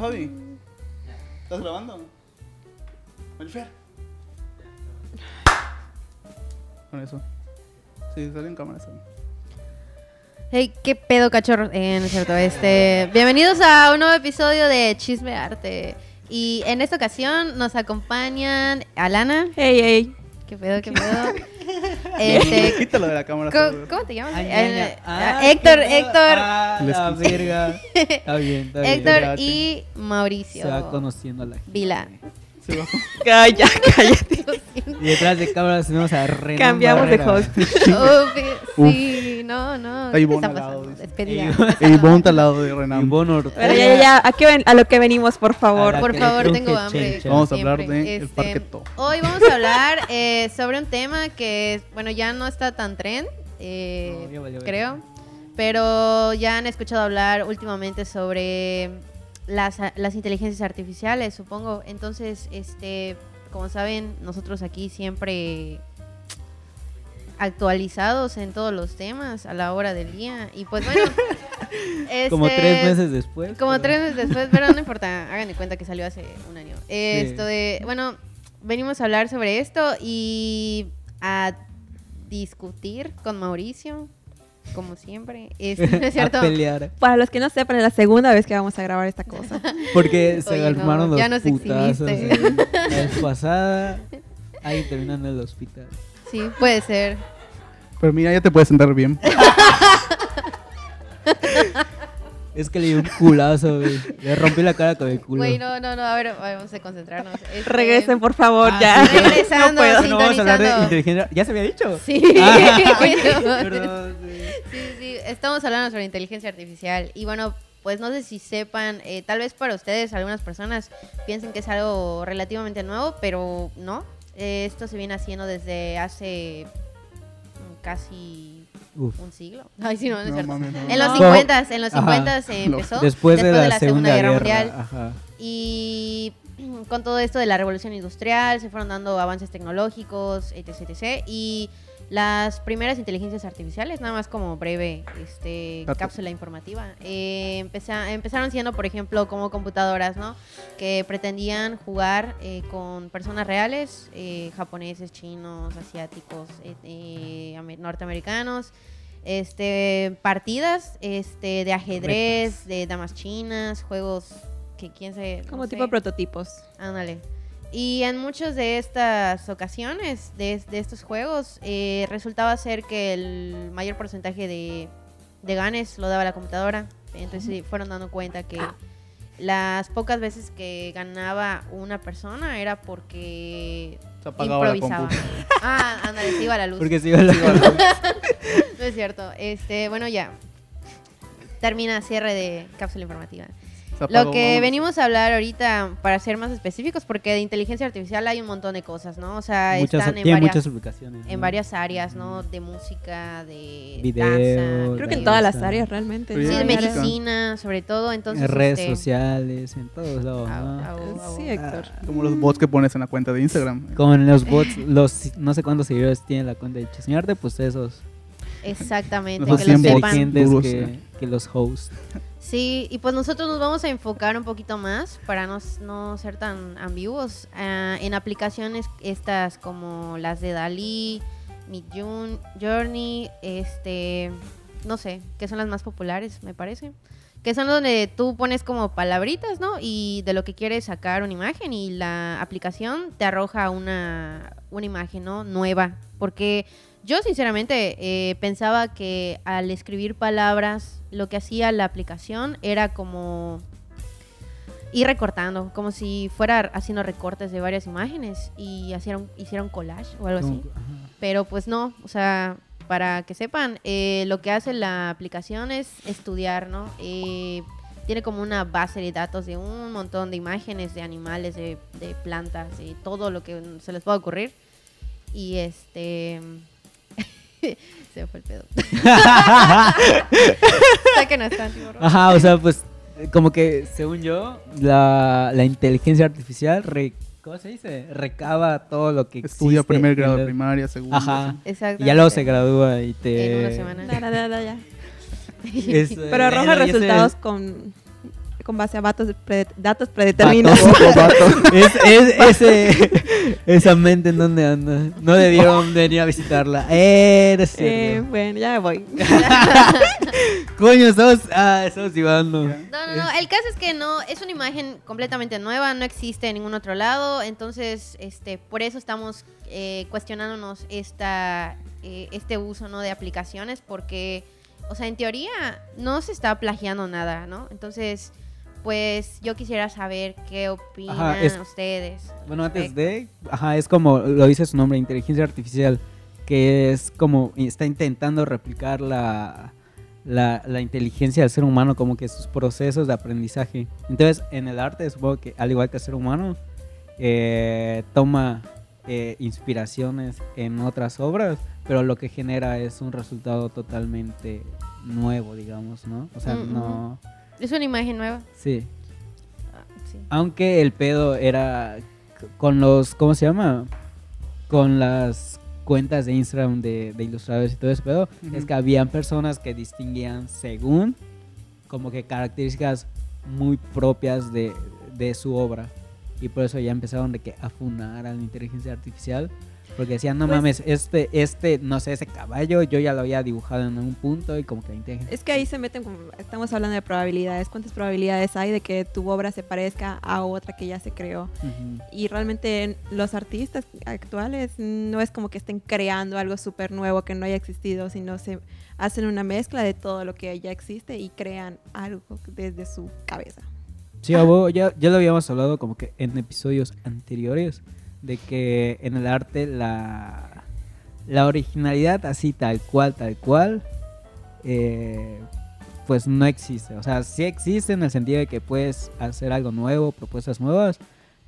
grabando, Javi? ¿Estás grabando? Con eso. Sí, sale en cámara. Sale. Hey, qué pedo, cachorro. Eh, no es cierto. Este, bienvenidos a un nuevo episodio de Chisme Arte. Y en esta ocasión nos acompañan Alana. Hey, hey. ¿Qué pedo, qué pedo? Este, Quítalo de la cámara. ¿cómo, cómo te llamas? Ay, ay, ay. ah, Héctor. Héctor. Ah, la verga. Está bien, está bien. Héctor y Mauricio. Se va conociendo a la gente. Vila. Se va. Calla, cállate. Y detrás de cámaras tenemos a Renan Cambiamos de host. Uf, sí, no, no. Ahí ¿Qué Ivonne está al lado, pasando? dice. Despedida. Ivonne. Y ponte al lado de Renan. Ivonne Ortega. Pero ya, ya, ya. ¿A, qué ven- a lo que venimos, por favor? A la Por que favor, le tengo hambre. chencha. como Vamos a hablar siempre. de el Este. Hoy vamos a hablar eh, sobre un tema que, bueno, ya no está tan tren, eh, No, ya valió creo, pero ya han escuchado hablar últimamente sobre las, las inteligencias artificiales, supongo. Entonces, este, como saben, nosotros aquí siempre actualizados en todos los temas a la hora del día. Y pues bueno, Como este, tres meses después. como pero- tres meses después, pero no importa, hagan de cuenta que salió hace un año. Sí. Esto de, bueno, venimos a hablar sobre esto y a discutir con Mauricio, como siempre. Es, ¿no es A cierto? pelear. Para los que no sepan, es la segunda vez que vamos a grabar esta cosa. Porque se Oye, no, armaron los ya nos putazos. exhibiste. eh. La vez pasada. Ahí terminando el hospital. Sí, puede ser. Pero mira, ya te puedes sentar bien. Es que le di un culazo, güey. Le rompí la cara con el culo. Güey, no, no, no, a ver, vamos a concentrarnos. Este, Regresen, por favor, Ah, ya. sí, Regresando, no puedo. No vamos a hablar de inteligencia. ¿Ya se había dicho? Sí, Ah. Perdón, sí. Sí, sí, estamos hablando sobre inteligencia artificial y bueno, pues no sé si sepan, eh, tal vez para ustedes, algunas personas piensen que es algo relativamente nuevo, pero no. Eh, esto se viene haciendo desde hace casi Uf. un siglo. Ay, sí, no, no es No cierto. mames, no. En los No. 50, en los Ajá. 50 se empezó Después, de, la Segunda, Guerra, Mundial Ajá. y con todo esto de la revolución industrial se fueron dando avances tecnológicos, etc, etc. Y las primeras inteligencias artificiales, nada más como breve este, Dato. cápsula informativa, eh, empeza- empezaron siendo, por ejemplo, como computadoras, ¿no? Que pretendían jugar eh, con personas reales, eh, japoneses, chinos, asiáticos, eh, eh, ame- norteamericanos. Este, partidas este, de ajedrez, de damas chinas, juegos que quién sabe. Como no tipo sé. prototipos. Ándale. Y en muchas de estas ocasiones, de, de estos juegos, eh, resultaba ser que el mayor porcentaje de, de ganes lo daba la computadora. Entonces se fueron dando cuenta que las pocas veces que ganaba una persona era porque Se apagaba la improvisaba. compu. Ah, ándale, se iba la luz. Porque se iba la No es cierto. Este, bueno, ya. Termina cierre de cápsula informativa. Lo que venimos a hablar ahorita, para ser más específicos, porque de inteligencia artificial hay un montón de cosas, ¿no? O sea, muchas, están en tiene varias, muchas aplicaciones. en ¿no? varias áreas, ¿no? De música, de Video, danza, Creo que en todas las áreas realmente. Sí, de medicina, sobre todo, entonces... En redes este, sociales, en todos lados. ¿no? Sí, Héctor. Como los bots que pones en la cuenta de Instagram. Como en los bots, los no sé cuántos seguidores tiene la cuenta de Chismearte, pues esos. Exactamente, que lo cien bots. sepan. inteligentes Duros, que, eh. que los hosts. Sí, y pues nosotros nos vamos a enfocar un poquito más para no, no ser tan ambiguos ah, en aplicaciones estas como las de Dalí, Midjourney, Journey, este, no sé, que son las más populares, me parece. Que son donde tú pones como palabritas, ¿no? Y de lo que quieres sacar una imagen y la aplicación te arroja una, una imagen, ¿no? Nueva. Porque yo sinceramente eh, pensaba que al escribir palabras, lo que hacía la aplicación era como ir recortando, como si fuera haciendo recortes de varias imágenes y hicieron, hiciera un collage o algo así. Pero pues no, o sea, para que sepan, eh, lo que hace la aplicación es estudiar, ¿no? Eh, tiene como una base de datos de un montón de imágenes de animales, de, de plantas, de todo lo que se les pueda ocurrir. Y este... se me fue el pedo. Sé que no es tan tiburón. Ajá, o sea, pues como que según yo, la, la inteligencia artificial, re- ¿cómo se dice? Recaba todo lo que Estudia existe primer en grado la- primaria, segundo. Ajá. Exacto. Y ya luego se gradúa y te... En una semana. Da, da, da, da, ya. Es, Pero arroja bueno, y ese- resultados con con base a datos, pre- datos predeterminados. Es, es- ese, esa mente en donde anda. No debieron venir a visitarla. Eh, no es Eh, bueno, ya me voy. Coño, estamos, ah, estamos. Ya. No, no, no. El caso es que no, es una imagen completamente nueva, no existe en ningún otro lado. Entonces, este, por eso estamos eh, cuestionándonos esta, eh, este uso ¿no? de aplicaciones, porque, o sea, en teoría no se está plagiando nada, ¿no? Entonces, pues yo quisiera saber qué opinan Ajá, es- ustedes. Bueno, antes de, ajá, es como lo dice su nombre, inteligencia artificial, que es como está intentando replicar la, la, la inteligencia del ser humano, como que sus procesos de aprendizaje. Entonces, en el arte, supongo que al igual que el ser humano, eh, toma eh, inspiraciones en otras obras, pero lo que genera es un resultado totalmente nuevo, digamos, ¿no? O sea, Mm, no... Es una imagen nueva. Sí. Ah, sí. Aunque el pedo era con los, ¿cómo se llama? Con las cuentas de Instagram de, de ilustradores y todo ese pedo, es que habían personas que distinguían según como que características muy propias de, de su obra. Y por eso ya empezaron de que a funar a la inteligencia artificial. Porque decían, no Pues- mames, este, este, no sé, ese caballo, yo ya lo había dibujado en un punto y como que la inteligencia... Es que ahí se meten, como, estamos hablando de probabilidades. ¿Cuántas probabilidades hay de que tu obra se parezca a otra que ya se creó? Y realmente los artistas actuales no es como que estén creando algo súper nuevo que no haya existido, sino se hacen una mezcla de todo lo que ya existe y crean algo desde su cabeza. Sí, ya, ya lo habíamos hablado como que en episodios anteriores, de que en el arte la, la originalidad así tal cual, tal cual, eh, pues no existe. O sea, sí existe en el sentido de que puedes hacer algo nuevo, propuestas nuevas,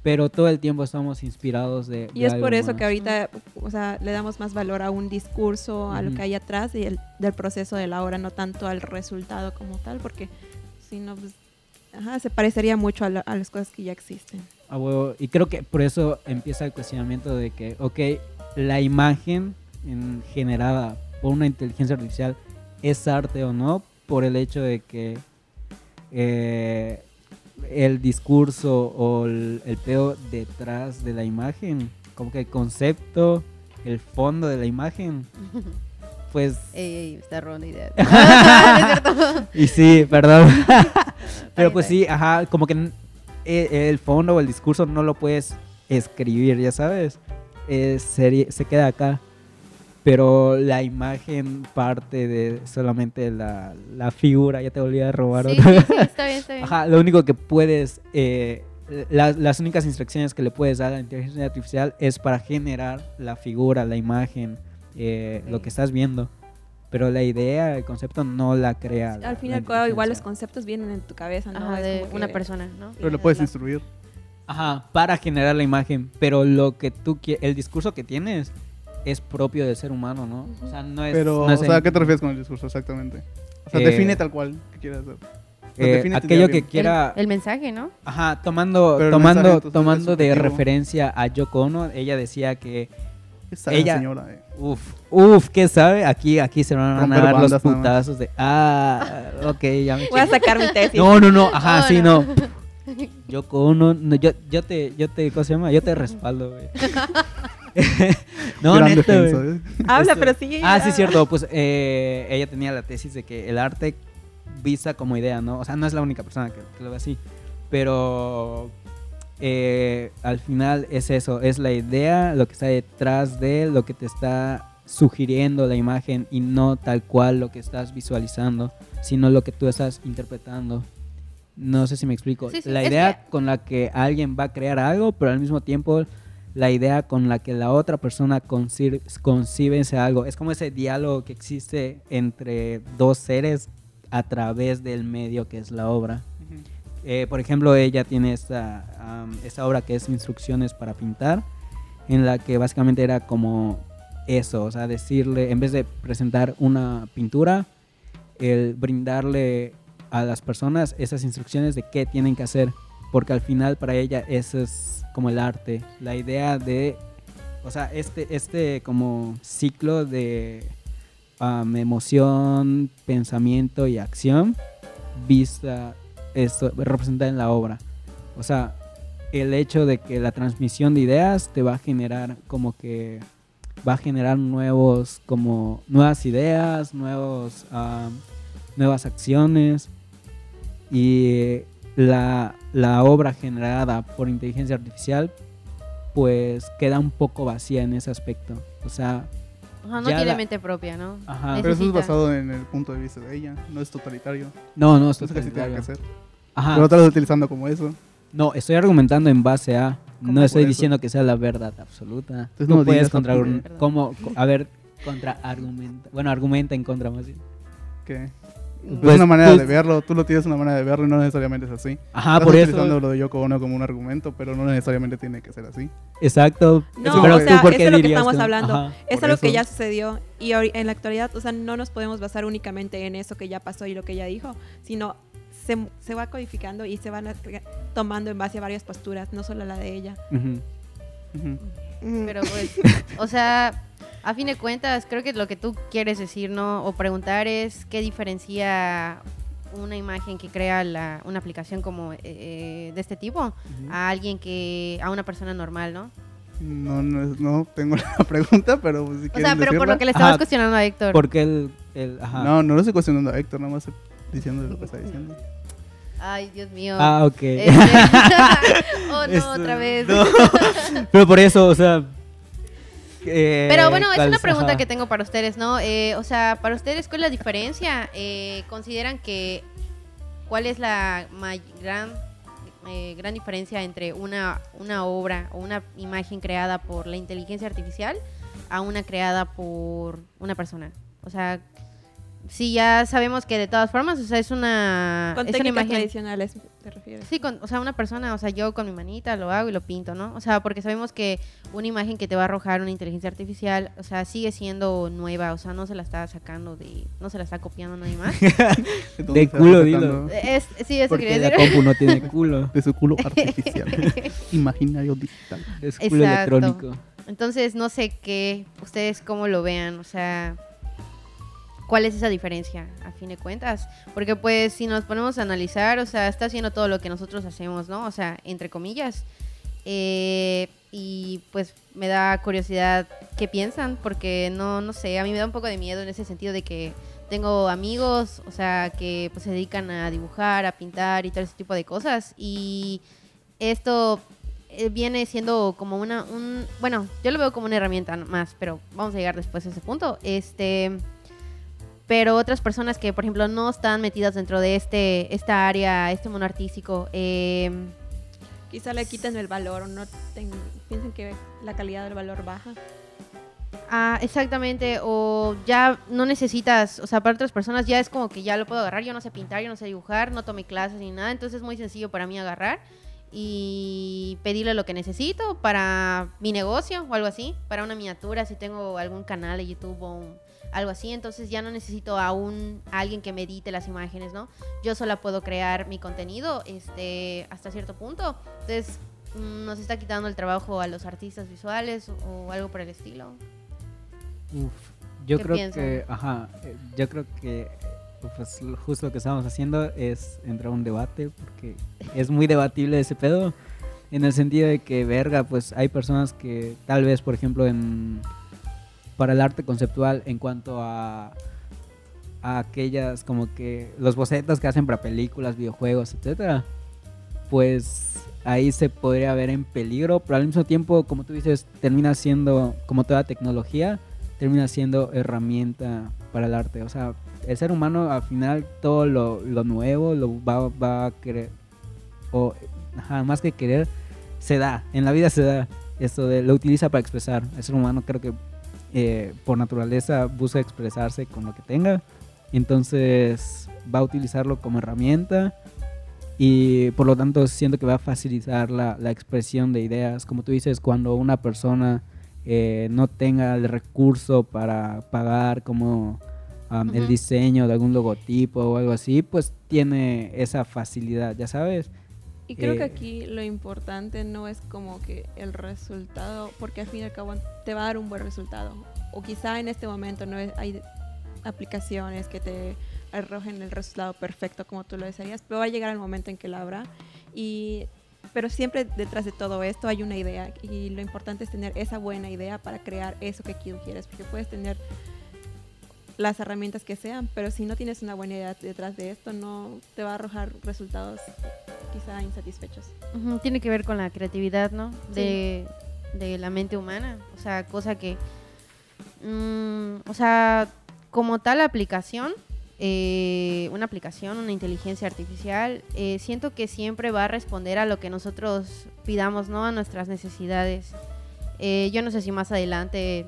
pero todo el tiempo estamos inspirados de... Y de es algo por eso más. que ahorita, o sea, le damos más valor a un discurso, a lo que hay atrás y el, del proceso de la obra, no tanto al resultado como tal, porque si no, pues, ajá, se parecería mucho a, la- a las cosas que ya existen. A huevo. Y creo que por eso empieza el cuestionamiento de que, ok, la imagen en- generada por una inteligencia artificial es arte o no, por el hecho de que eh, el discurso o el, el pedo detrás de la imagen, como que el concepto, el fondo de la imagen, pues... Ey, ey, está es cierto. Y sí, perdón. Pero pues sí, ajá, como que el fondo o el discurso no lo puedes escribir, ya sabes. Eh, serie- se queda acá. Pero la imagen parte de solamente la, la figura. Ya te volví a robar Sí, otra sí, está bien, está bien. Ajá, lo único que puedes, eh, las, las únicas instrucciones que le puedes dar a la inteligencia artificial es para generar la figura, la imagen, eh, lo que estás viendo. Pero la idea, el concepto no la crea. la- Al fin y al cabo, igual los conceptos vienen en tu cabeza, ¿no? Ajá, Es de como una que- persona, ¿no? Pero lo puedes la- instruir. Ajá, para generar la imagen. Pero lo que tú quieres, el discurso que tienes es propio del ser humano, ¿no? O sea, no es. Pero, no es o sea, ¿a en- qué te refieres con el discurso exactamente? O sea, Eh, define tal cual que quieras hacer. O sea, eh, aquello que quiera. El, el mensaje, ¿no? Ajá, tomando, Pero tomando, mensaje, tomando de referencia a Yoko Ono, ella decía que, Esa ella- señora, eh. Uff, uff, ¿qué sabe? Aquí, aquí se van a Romper dar los putazos de, ah, ok, ya me Voy a sacar mi tesis. No, no, no, ajá, sí, no. no. Yoko Ono, no, yo, yo te, yo te, ¿cómo se llama? Yo te respaldo, güey. no, Gran neta, defensa, güey. eh. Habla, Esto- pero sí. Ah, sí, cierto. Pues eh, ella tenía la tesis de que el arte vista como idea, ¿no? O sea, no es la única persona que, que lo ve así. Pero eh, al final es eso, es la idea, lo que está detrás de lo que te está sugiriendo la imagen y no tal cual lo que estás visualizando, sino lo que tú estás interpretando. No sé si me explico. Sí, sí, la idea que- con la que alguien va a crear algo, pero al mismo tiempo la idea con la que la otra persona concibe ese algo. Es como ese diálogo que existe entre dos seres a través del medio que es la obra. Eh, por ejemplo, ella tiene esta, esta obra que es Instrucciones para pintar, en la que básicamente era como eso, o sea, decirle, en vez de presentar una pintura, brindarle a las personas esas instrucciones de qué tienen que hacer, porque al final para ella eso es como el arte, la idea de, o sea, este, este como ciclo de emoción, pensamiento y acción vista esto representada en la obra. O sea, el hecho de que la transmisión de ideas te va a generar como que va a generar nuevos como nuevas ideas, nuevos ah, nuevas acciones y la, la obra generada por inteligencia artificial pues queda un poco vacía en ese aspecto. O sea, Ajá, no Ya tiene la- mente propia, ¿no? Ajá. Pero eso es basado en el punto de vista de ella, no es totalitario. no, no, Eso es que sí tiene que ser. Ajá. Pero lo estás utilizando como eso. No, estoy argumentando en base a. ¿Cómo No estoy eso? diciendo que sea la verdad absoluta. Entonces no no puedes contra. ¿Cómo? A ver, contra argumenta. Bueno, argumenta en contra más bien. Que Pues, es una manera pues- de verlo, tú lo tienes una manera de verlo y no necesariamente es así. Ajá, Estás por utilizando eso. lo de Yoko Ono como un argumento, pero no necesariamente tiene que ser así. Exacto. No, Pero o tú, sea, ¿por eso es lo que estamos hablando. Ajá. Es algo que ya sucedió y en la actualidad, o sea, no nos podemos basar únicamente en eso que ya pasó y lo que ella dijo, sino se, se va codificando y se van a- tomando en base a varias posturas, no solo la de ella. Pero pues, o sea, a fin de cuentas, creo que lo que tú quieres decir, ¿no? O preguntar es qué diferencia una imagen que crea la, una aplicación como eh, de este tipo a alguien que, a una persona normal, ¿no? No, no, es- no tengo la pregunta, pero pues, si O sea, pero por lo que le estabas Ajá. cuestionando a Héctor. Porque el. el ajá. No, no lo estoy cuestionando a Héctor, nada más estoy diciendo lo que está diciendo. Ay, Dios mío. Ah, ok. Este- oh, no, Esto- otra vez. no. Pero por eso, o sea. Eh, Pero bueno, es ¿cuál una pregunta Ajá. que tengo para ustedes, ¿no? Eh, o sea, para ustedes, ¿cuál es la diferencia? Eh, ¿Consideran que cuál es la gran, eh, gran diferencia entre una, una obra o una imagen creada por la inteligencia artificial a una creada por una persona? O sea, sí, ya sabemos que de todas formas, o sea, es una, Con es una técnicas imagen... tradicionales, ¿te refieres? Sí, con, o sea, una persona, o sea, yo con mi manita lo hago y lo pinto, ¿no? O sea, porque sabemos que una imagen que te va a arrojar una inteligencia artificial, o sea, sigue siendo nueva, o sea, no se la está sacando de, no se la está copiando nadie más. De culo, dilo. es, sí, eso Porque quería la decir. compu no tiene culo. De su culo artificial. Imaginario digital. Es culo Exacto. electrónico. Entonces, no sé qué, ustedes cómo lo vean, o sea, ¿cuál es esa diferencia a fin de cuentas? Porque pues si nos ponemos a analizar, o sea, está haciendo todo lo que nosotros hacemos, ¿no? O sea, entre comillas. Eh, y pues me da curiosidad qué piensan, porque no, no sé, a mí me da un poco de miedo en ese sentido de que tengo amigos, o sea, que pues se dedican a dibujar, a pintar y todo ese tipo de cosas. Y esto eh, viene siendo como una, un, bueno, yo lo veo como una herramienta más, pero vamos a llegar después a ese punto. Este, pero otras personas que, por ejemplo, no están metidas dentro de este, esta área, este mundo artístico, eh, Quizá le quiten el valor o no ten- piensen que la calidad del valor baja. Ah, exactamente, o ya no necesitas, o sea, para otras personas ya es como que ya lo puedo agarrar, yo no sé pintar, yo no sé dibujar, no tomé clases ni nada, entonces es muy sencillo para mí agarrar y pedirle lo que necesito para mi negocio o algo así, para una miniatura, si tengo algún canal de YouTube o un- algo así, entonces ya no necesito a un a alguien que me edite las imágenes, ¿no? Yo sola puedo crear mi contenido este hasta cierto punto. Entonces, mm, nos está quitando el trabajo a los artistas visuales o, o algo por el estilo. Uf, yo ¿Qué creo piensan? que, ajá, eh, yo creo que pues lo- justo lo que estamos haciendo es entrar a un debate porque es muy debatible ese pedo en el sentido de que verga, pues hay personas que tal vez, por ejemplo, en para el arte conceptual en cuanto a a aquellas como que los bocetos que hacen para películas, videojuegos, etcétera, pues ahí se podría ver en peligro, pero al mismo tiempo, como tú dices, termina siendo como toda tecnología, termina siendo herramienta para el arte. O sea, el ser humano al final todo lo, lo nuevo lo va, va a querer, o ajá, más que querer, se da, en la vida se da. Esto de lo utiliza para expresar. El ser humano creo que eh, por naturaleza busca expresarse con lo que tenga. Entonces va a utilizarlo como herramienta y por lo tanto siento que va a facilitar la, la expresión de ideas. Como tú dices, cuando una persona eh, no tenga el recurso para pagar como um, el diseño de algún logotipo o algo así, pues tiene esa facilidad, ya sabes. Y creo que Eh, aquí lo importante no es como que el resultado, porque al fin y al cabo te va a dar un buen resultado. O quizá en este momento no es- hay aplicaciones que te arrojen el resultado perfecto como tú lo desearías, pero va a llegar el momento en que lo habrá. Y, pero siempre detrás de todo esto hay una idea y lo importante es tener esa buena idea para crear eso que tú quieres, porque puedes tener las herramientas que sean, pero si no tienes una buena idea detrás de esto, no te va a arrojar resultados quizá insatisfechos. Tiene que ver con la creatividad, ¿no? Sí. De, de la mente humana. O sea, cosa que. mm, o sea, como tal aplicación, eh, una aplicación, una inteligencia artificial, eh, siento que siempre va a responder a lo que nosotros pidamos, ¿no? A nuestras necesidades. Eh, yo no sé si más adelante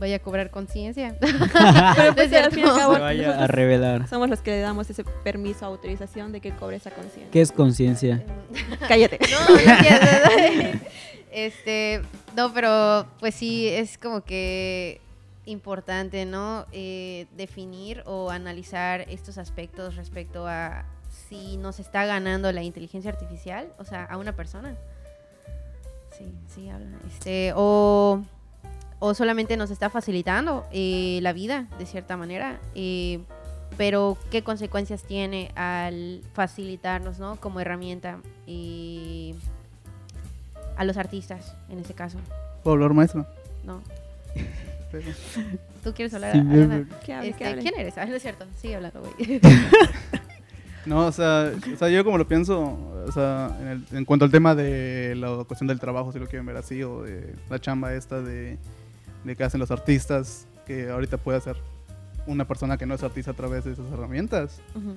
vaya a cobrar conciencia. Pero pues, al fin y al cabo, Se vaya a revelar. somos los que le damos ese permiso, autorización de que cobre esa conciencia. ¿Qué es conciencia? Cállate. No. Este, no, pero pues sí, es como que importante, ¿no? Eh, definir o analizar estos aspectos respecto a si nos está ganando la inteligencia artificial, o sea, a una persona. Sí, sí, habla. Este, o, o solamente nos está facilitando eh, la vida, de cierta manera. eh, pero qué consecuencias tiene al facilitarnos, ¿no? Como herramienta eh, a los artistas, en este caso, ¿Puedo hablar, maestro? ¿no? ¿Tú quieres hablar? Sí, ¿Qué hable, Este, qué hable? ¿Quién eres? Ah, no es cierto. Sigue hablando, güey. No, o sea, o sea, yo como lo pienso, o sea, en, el- en cuanto al tema de la cuestión del trabajo, si lo quieren ver así, o de la chamba esta de, de que hacen los artistas, que ahorita puede hacer una persona que no es artista a través de esas herramientas, Ujú.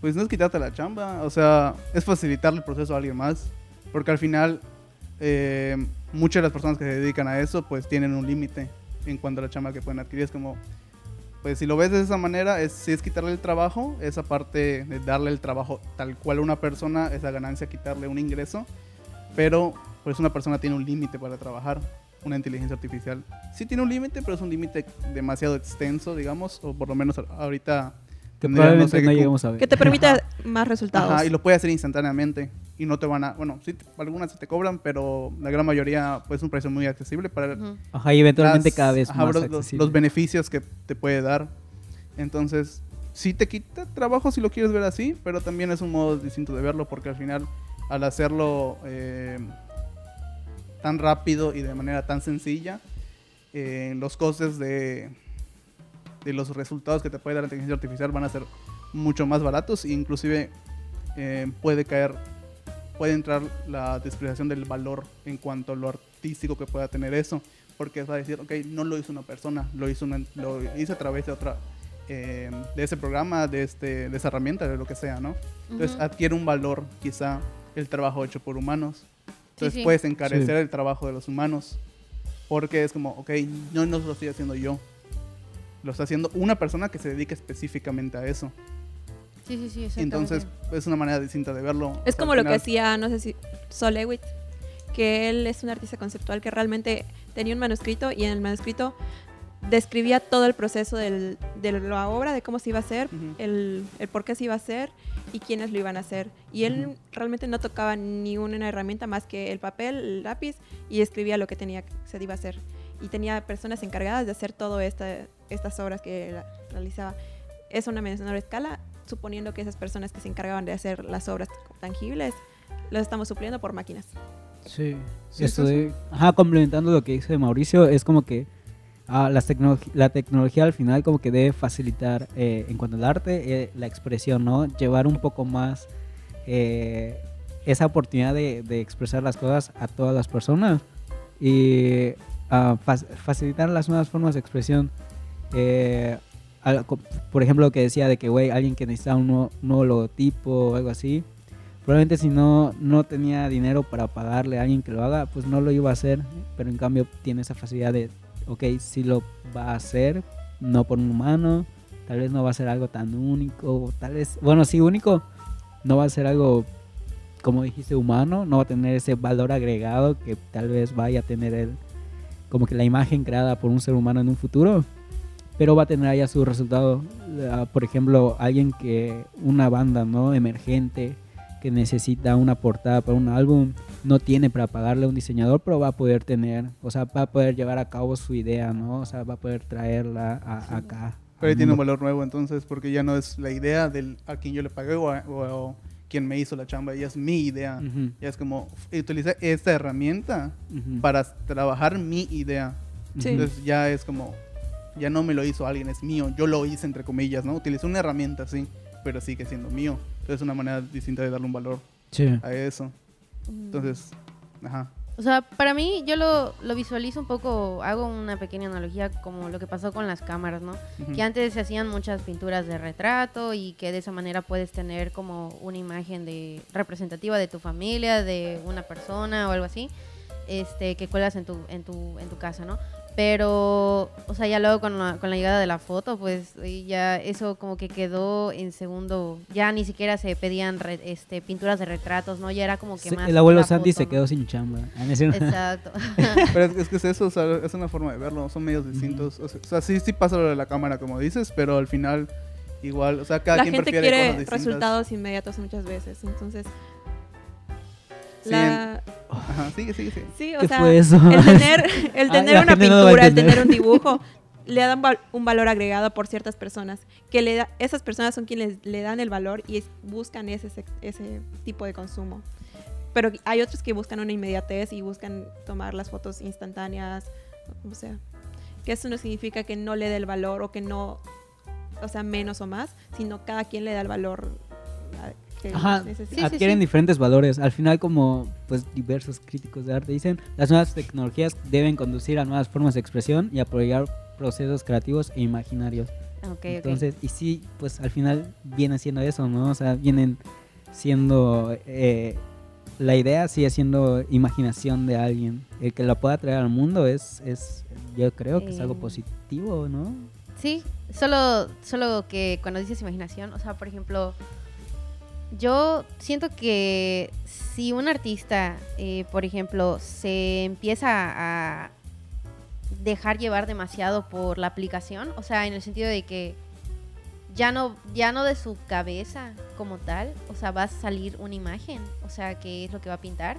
pues no es quitarte la chamba, o sea, es facilitarle el proceso a alguien más, porque al final eh, muchas de las personas que se dedican a eso, pues tienen un límite en cuanto a la chamba que pueden adquirir, es como pues si lo ves de esa manera, es, si es quitarle el trabajo, esa parte de darle el trabajo tal cual a una persona, esa ganancia, quitarle un ingreso, pero pues una persona tiene un límite para trabajar, una inteligencia artificial. Sí tiene un límite, pero es un límite demasiado extenso, digamos, o por lo menos ahorita Que tendría, probablemente sé, no que cu- lleguemos a ver. Que te permita más resultados. Ajá, y lo puede hacer instantáneamente y no te van a, bueno, sí, te- algunas sí te cobran, pero la gran mayoría pues es un precio muy accesible para. Ajá, y eventualmente las- cada vez ajá, más los- los, accesible. los beneficios que te puede dar. Entonces, sí te quita trabajo si lo quieres ver así, pero también es un modo distinto de verlo porque al final, al hacerlo eh, tan rápido y de manera tan sencilla, eh, los costes de, de los resultados que te puede dar la inteligencia artificial van a ser mucho más baratos e inclusive eh, puede caer, puede entrar la despreciación del valor en cuanto a lo artístico que pueda tener eso, porque va a decir, ok, no lo hizo una persona, lo hizo una- lo hice a través de otra, eh, de ese programa, de, este, de esa herramienta, de lo que sea, ¿no? Entonces Ujú. adquiere un valor quizá el trabajo hecho por humanos. Entonces sí. puedes encarecer Sí. el trabajo de los humanos, porque es como, ok, no, no lo estoy haciendo yo, lo está haciendo una persona que se dedica específicamente a eso. Sí, sí, sí, exactamente. entonces es una manera distinta de verlo. Es como lo que hacía, no sé si, Sol Lewitt, que él es un artista conceptual que realmente tenía un manuscrito y en el manuscrito describía todo el proceso del- de la obra, de cómo se iba a hacer, el, el por qué se iba a hacer y quiénes lo iban a hacer. Y él realmente no tocaba ni una herramienta más que el papel, el lápiz y escribía lo que tenía, se iba a hacer. Y tenía personas encargadas de hacer todas esta, estas obras que la- realizaba. Es una menor escala, suponiendo que esas personas que se encargaban de hacer las obras tangibles, los estamos supliendo por máquinas. Sí, Sí, ajá, complementando lo que dice Mauricio, es como que ah, las tecno- la tecnología al final como que debe facilitar eh, en cuanto al arte eh, la expresión, ¿no? Llevar un poco más eh, esa oportunidad de, de expresar las cosas a todas las personas y ah, fac- facilitar las nuevas formas de expresión. Por ejemplo, lo que decía de que, güey, alguien que necesita un nuevo, nuevo logotipo o algo así, probablemente si no, no tenía dinero para pagarle a alguien que lo haga, pues no lo iba a hacer, pero en cambio tiene esa facilidad de, ok, sí lo va a hacer, no por un humano, tal vez no va a ser algo tan único, tal vez, bueno, sí único, no va a ser algo, como dijiste, humano, no va a tener ese valor agregado que tal vez vaya a tener el, como que la imagen creada por un ser humano en un futuro, pero va a tener allá su resultado, Ah, por ejemplo, alguien que, una banda, ¿no? Emergente, que necesita una portada para un álbum, no tiene para pagarle a un diseñador, pero va a poder tener, o sea, va a poder llevar a cabo su idea, ¿no? O sea, va a poder traerla a- acá Pero ahí tiene un valor nuevo entonces, porque ya no es la idea del a quien yo le pagué o, a- o- o quien me hizo la chamba, ya es mi idea. Ujú, Ya es como utilizar esta herramienta ujú. para trabajar mi idea. Sí. Entonces ya es como, ya no me lo hizo alguien, es mío. Yo lo hice entre comillas, ¿no? Utilicé una herramienta, sí, pero sigue siendo mío. Es una manera distinta de darle un valor Sí. a eso. Entonces, ajá. O sea, para mí yo lo, lo visualizo un poco, hago una pequeña analogía como lo que pasó con las cámaras, ¿no? Ujú. Que antes se hacían muchas pinturas de retrato y que de esa manera puedes tener como una imagen de representativa de tu familia, de una persona o algo así, este, que cuelgas en tu, en tu, en tu casa, ¿no? Pero, o sea, ya luego con la, con la llegada de la foto, pues ya eso como que quedó en segundo, ya ni siquiera se pedían re- este, pinturas de retratos, ¿no? Ya era como que Sí, más... el abuelo foto, se ¿no? quedó sin chamba. Ah. Exacto. Pero es, es que es eso, o sea, es una forma de verlo, son medios distintos. O sea, o sea, sí, sí pasa lo de la cámara, como dices, pero al final, igual, o sea, cada la quien gente prefiere quiere cosas resultados inmediatos muchas veces. Entonces, la- Ajá, sigue, sigue, sigue. sí, o ¿Qué sea, fue eso? el tener, el Ah, tener una gente no pintura, el tener un dibujo, le dan val- un valor agregado por ciertas personas. Que le da, esas personas son quienes le dan el valor y es- buscan ese, ese tipo de consumo. Pero hay otros que buscan una inmediatez y buscan tomar las fotos instantáneas, o sea, que eso no significa que no le dé el valor o que no, o sea, menos o más, sino cada quien le da el valor que Ajá, necesita. Sí, sí, adquieren sí. diferentes valores. Al final, como pues diversos críticos de arte dicen, las nuevas tecnologías deben conducir a nuevas formas de expresión y apoyar procesos creativos e imaginarios. Ok, ok. Entonces, y sí, pues al final viene siendo eso, ¿no? O sea, vienen siendo... eh, la idea sigue siendo imaginación de alguien. El que la pueda traer al mundo es, es yo creo que es algo positivo, ¿no? Sí, solo, solo que cuando dices imaginación, o sea, por ejemplo, yo siento que si un artista, eh, por ejemplo, se empieza a dejar llevar demasiado por la aplicación, o sea, en el sentido de que ya no, ya no de su cabeza como tal, o sea, va a salir una imagen, o sea, que es lo que va a pintar,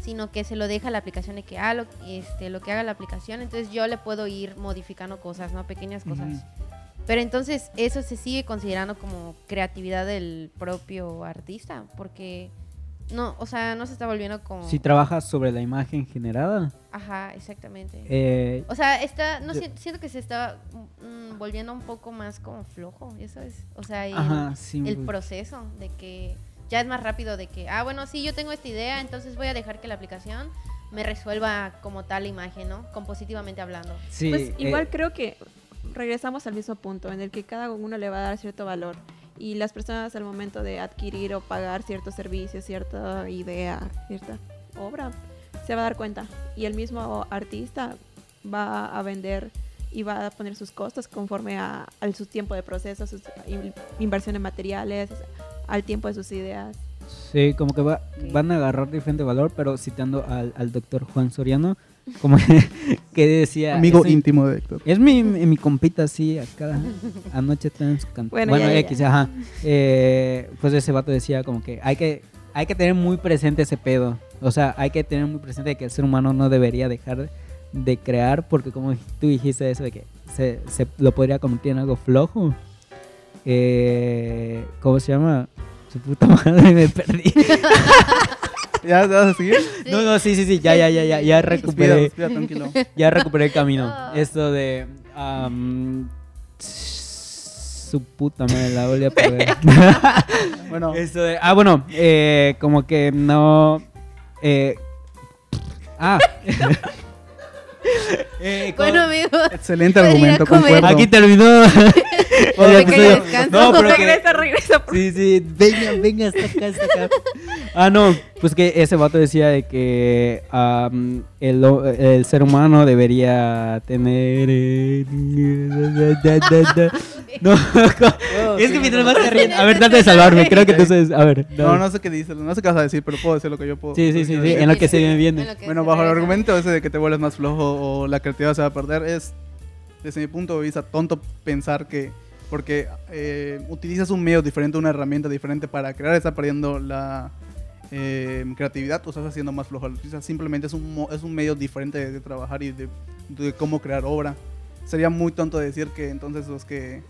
sino que se lo deja a la aplicación de que, ah, lo, este, lo que haga la aplicación, entonces yo le puedo ir modificando cosas, ¿no? Pequeñas cosas. Pero entonces eso se sigue considerando como creatividad del propio artista, porque no, o sea, no se está volviendo como... Si trabajas sobre la imagen generada, Ajá, exactamente. eh, O sea, está, no Yo- si- siento que se está mm, volviendo un poco más como flojo, eso es, o sea, el, ajá, sí, el proceso de que ya es más rápido de que, ah, bueno, sí, yo tengo esta idea, entonces voy a dejar que la aplicación me resuelva como tal la imagen, ¿no? Compositivamente hablando. sí, Pues eh, igual creo que regresamos al mismo punto en el que cada uno le va a dar cierto valor y las personas al momento de adquirir o pagar ciertos servicios, cierta idea, cierta obra, se va a dar cuenta y el mismo artista va a vender y va a poner sus costos conforme a, al su tiempo de proceso, sus in- inversión en materiales, al tiempo de sus ideas. Sí, como que va- van a agarrar diferente valor, pero citando al, al doctor Juan Soriano, como que decía... Amigo es mi- íntimo de Héctor. Es mi, mi, mi compita, sí, acá. Anoche está en su canto. Bueno, Bueno, ya, ya, X, ya. ajá. Eh, pues ese vato decía como que hay que hay que tener muy presente ese pedo. O sea, hay que tener muy presente que el ser humano no debería dejar de crear porque como tú dijiste eso de que se, se lo podría convertir en algo flojo. Eh, ¿Cómo se llama? Su puta madre, me perdí. ¿Ya te vas a seguir? No, no, sí, sí, sí, ya, ya, ya, ya, ya recuperé. respira, tranquilo. Ya recuperé el camino. Ah. Esto de. su puta madre, la volví a perder. Bueno, Esto de. Ah, bueno, eh, como que no. Eh, ah. Eh, Bueno, amigos, excelente argumento, concuerdo. Aquí terminó. episodio. descanso. No, pero que, regresa, regresa. por- Sí, sí, venga, venga, hasta acá, hasta acá. Ah, no, pues que ese vato decía de que am, el, el ser humano debería tener... eh, No, es que mientras más se ríen... A ver, trata de salvarme, creo que tú sabes... A ver, No, no sé qué dices, no sé qué vas a decir, pero puedo decir lo que yo puedo. Sí, sí, sí, en lo que se me viene. Bueno, bajo el argumento ese de que te vuelves más flojo o la creatividad se va a perder, es, desde mi punto de vista, tonto pensar que porque eh, utilizas un medio diferente, una herramienta diferente para crear, está perdiendo la eh, creatividad o estás haciendo más flojo. O sea, simplemente es un, es un medio diferente de, trabajar y de, de cómo crear obra. sería muy tonto decir que entonces los que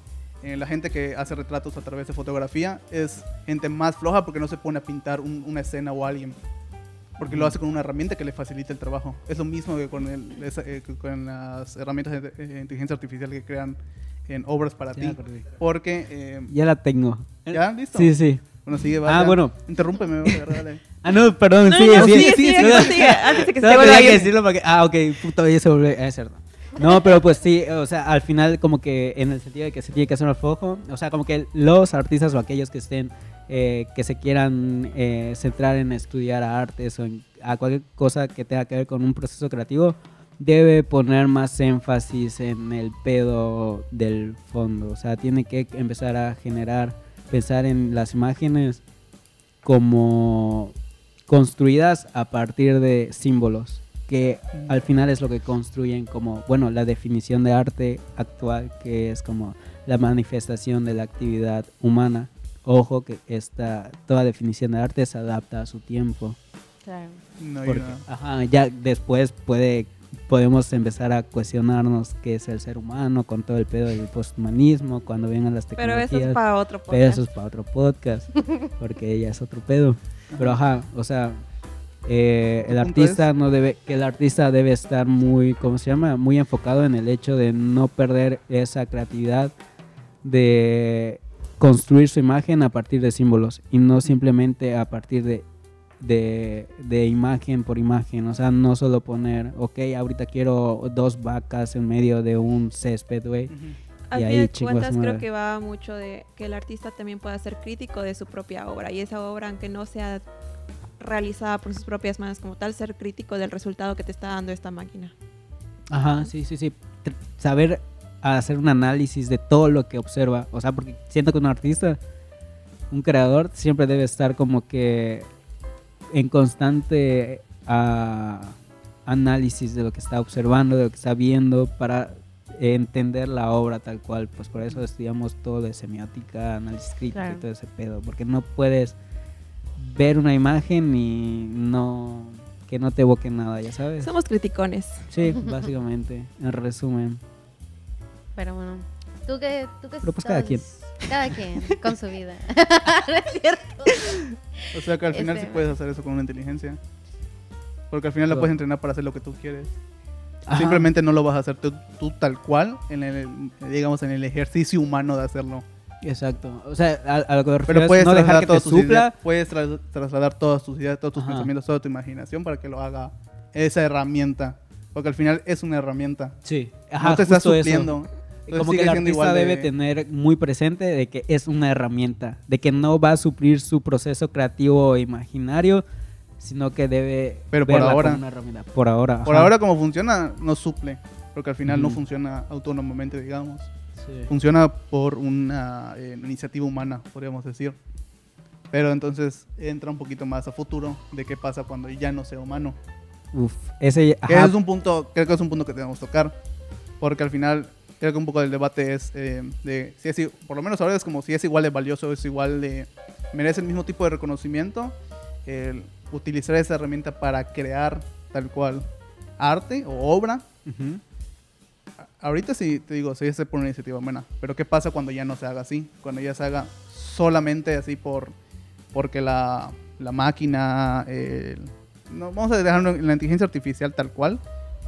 eh, la gente que hace retratos a través de fotografía es gente más floja porque no se pone a pintar un- una escena o alguien. Porque lo hace con una herramienta que le facilita el trabajo. Es lo mismo que con, el- esa- eh, que con las herramientas de eh, inteligencia artificial que crean en obras para Ya ti. Porque, eh, Ya la tengo. ¿ya? ¿Listo? Sí, sí. Bueno, sigue, va, Ah, ya. bueno. Interrúmpeme, dale. Ah, no, perdón, No, sigue, no, sigue. sigue, sigue, antes de que se vuelva a que ir. decirlo porque, ah, ok, puto, ya se volvió, es cierto. No, pero pues sí, o sea, al final como que en el sentido de que se tiene que hacer un foco, o sea, como que los artistas o aquellos que estén, eh, que se quieran eh, centrar en estudiar artes o en a cualquier cosa que tenga que ver con un proceso creativo, debe poner más énfasis en el pedo del fondo, o sea, tiene que empezar a generar, pensar en las imágenes como construidas a partir de símbolos, que al final es lo que construyen como, bueno, la definición de arte actual, que es como la manifestación de la actividad humana. Ojo que esta, toda definición de arte se adapta a su tiempo. Claro. No Porque, nada. ajá, ya después puede, podemos empezar a cuestionarnos qué es el ser humano con todo el pedo del posthumanismo, cuando vengan las Pero tecnologías. eso es para otro podcast. Pero eso es para otro podcast, porque ella es otro pedo. Pero ajá, o sea, eh, el artista no debe, que el artista debe estar muy, ¿cómo se llama? Muy enfocado en el hecho de no perder esa creatividad de construir su imagen a partir de símbolos y no simplemente a partir de, de, de imagen por imagen. O sea, no solo poner, ok, ahorita quiero dos vacas en medio de un césped, güey. Y ahí chingo a cuentas creo que va mucho de que el artista también pueda ser crítico de su propia obra y esa obra aunque no sea realizada por sus propias manos como tal ser crítico del resultado que te está dando esta máquina. Ajá, sí, sí, sí. Saber hacer un análisis de todo lo que observa. O sea, porque siento que un artista, un creador, siempre debe estar como que en constante ah, análisis de lo que está observando, de lo que está viendo, para entender la obra tal cual. Pues por eso estudiamos todo de semiótica, análisis crítico Claro. y todo ese pedo. Porque no puedes ver una imagen y no que no te evoque nada, ya sabes. Somos criticones. Sí, básicamente, en resumen. Pero bueno. ¿Tú qué, tú qué Pero pues cada quien. Cada quien con su vida. ¿No es cierto? O sea que al final Este- sí puedes hacer eso con una inteligencia. Porque al final la puedes entrenar para hacer lo que tú quieres. Ajá. Simplemente no lo vas a hacer tú, tú tal cual en el, digamos, en el ejercicio humano de hacerlo. Exacto. O sea, a, a lo que me refiero Pero es puedes no dejar que te supla. ideas, puedes tras- trasladar todas tus ideas, todos tus Ajá. pensamientos, toda tu imaginación para que lo haga esa herramienta. Porque al final es una herramienta. Sí. Ajá, no te estás justo eso. Entonces Como que el artista de- debe tener muy presente de que es una herramienta, de que no va a suplir su proceso creativo o imaginario, sino que debe Pero por verla ahora. como una herramienta. Por ahora. Por ajá. ahora como funciona, no suple. Porque al final no Ujú. funciona autónomamente, digamos. Sí. Funciona por una eh, iniciativa humana, podríamos decir. Pero entonces entra un poquito más a futuro de qué pasa cuando ya no sea humano. Uf, ese Que es un punto, creo que es un punto que tenemos que tocar. Porque al final, creo que un poco del debate es eh, de si es, por lo menos ahora es como si es igual de valioso, es igual de, merece el mismo tipo de reconocimiento, el utilizar esa herramienta para crear tal cual arte o obra. ujú. A- Ahorita sí, te digo, sí es por una iniciativa buena, pero ¿qué pasa cuando ya no se haga así? Cuando ya se haga solamente así por porque la, la máquina, el- no, vamos a dejarlo en la inteligencia artificial tal cual,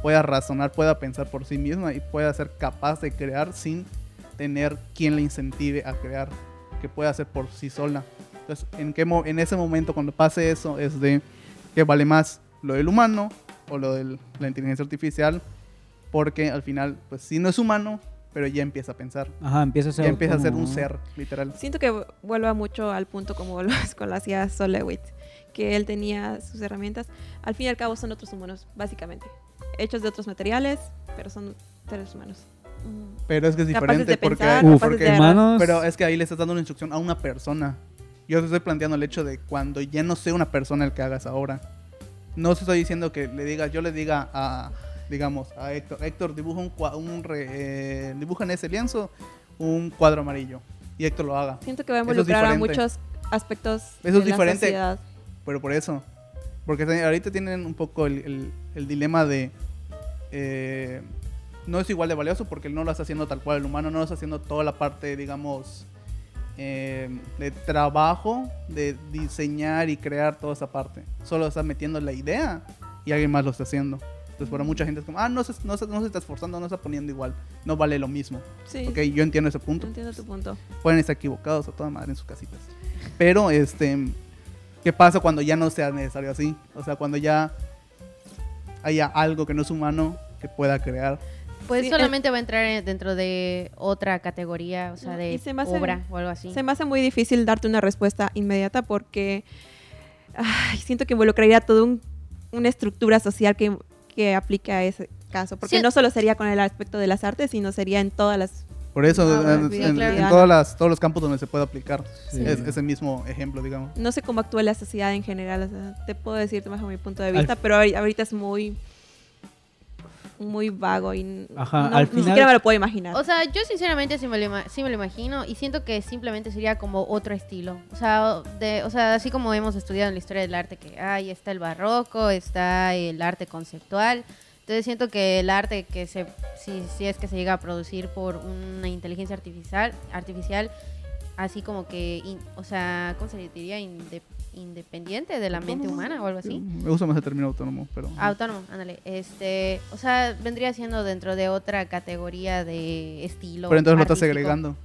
pueda razonar, pueda pensar por sí misma y pueda ser capaz de crear sin tener quien le incentive a crear, que pueda hacer por sí sola. Entonces, ¿en, qué mo- en ese momento cuando pase eso es de que vale más lo del humano o lo de la inteligencia artificial, porque al final, pues sí no es humano, pero ya empieza a pensar, Ajá, empieza a ser ya empieza a ser un ser, literal. Siento que vu- vuelva mucho al punto como lo, con lo hacía Solewit, que él tenía sus herramientas. Al fin y al cabo son otros humanos, básicamente. Hechos de otros materiales, pero son seres humanos. Mm. Pero es que es diferente de porque, pensar, Uf, de... humanos. pero es que ahí le estás dando una instrucción a una persona. Yo te estoy planteando el hecho de cuando ya no sea una persona el que hagas ahora. No te estoy diciendo que le diga, yo le diga a, digamos, a Héctor, Héctor dibuja un, un re- eh, dibuja en ese lienzo un cuadro amarillo y Héctor lo haga. Siento que va a involucrar a muchos aspectos Eso es de la diferente. sociedad. Pero por eso. Porque ahorita tienen un poco el, el- el dilema de. eh, no es igual de valioso porque no lo está haciendo tal cual el humano, no lo está haciendo toda la parte, digamos, eh, de trabajo, de diseñar y crear toda esa parte. Solo está metiendo la idea y alguien más lo está haciendo. Entonces, para mucha gente es como, ah, no se, no, se, no se está esforzando, no está poniendo igual, no vale lo mismo. Sí, Ok, yo entiendo ese punto. entiendo tu punto. Pueden estar equivocados a toda madre en sus casitas. Pero, este, ¿qué pasa cuando ya no sea necesario así? O sea, cuando ya haya algo que no es humano que pueda crear. Pues Sí, solamente va a entrar en- dentro de otra categoría, o sea, de se hace- obra o algo así. Se me hace muy difícil darte una respuesta inmediata porque ay, siento que involucraría toda un- una estructura social que, que aplique a ese caso. Porque Sí. no solo sería con el aspecto de las artes, sino sería en todas las... Por eso, Ah, en, sí, en- claro. en todas las, todos los campos donde se puede aplicar Sí. es- ese mismo ejemplo, digamos. No sé cómo actúa la sociedad en general. o sea, te puedo decir bajo mi punto de Al- vista, pero ahori- ahorita es muy muy vago y Ajá, no- al ni final- siquiera me lo puedo imaginar. O sea, yo sinceramente sí me, lo ima- sí me lo imagino y siento que simplemente sería como otro estilo. O sea, de, o sea, así como hemos estudiado en la historia del arte que ahí está el barroco, está el arte conceptual. Entonces siento que el arte que se si, si es que se llega a producir por una inteligencia artificial artificial así como que in- o sea, ¿cómo se diría? Inde- independiente de la mente humana o algo así. Me gusta más el término autónomo, pero... Autónomo, ándale. Este, o sea, vendría siendo dentro de otra categoría de estilo. pero entonces lo estás artístico. segregando.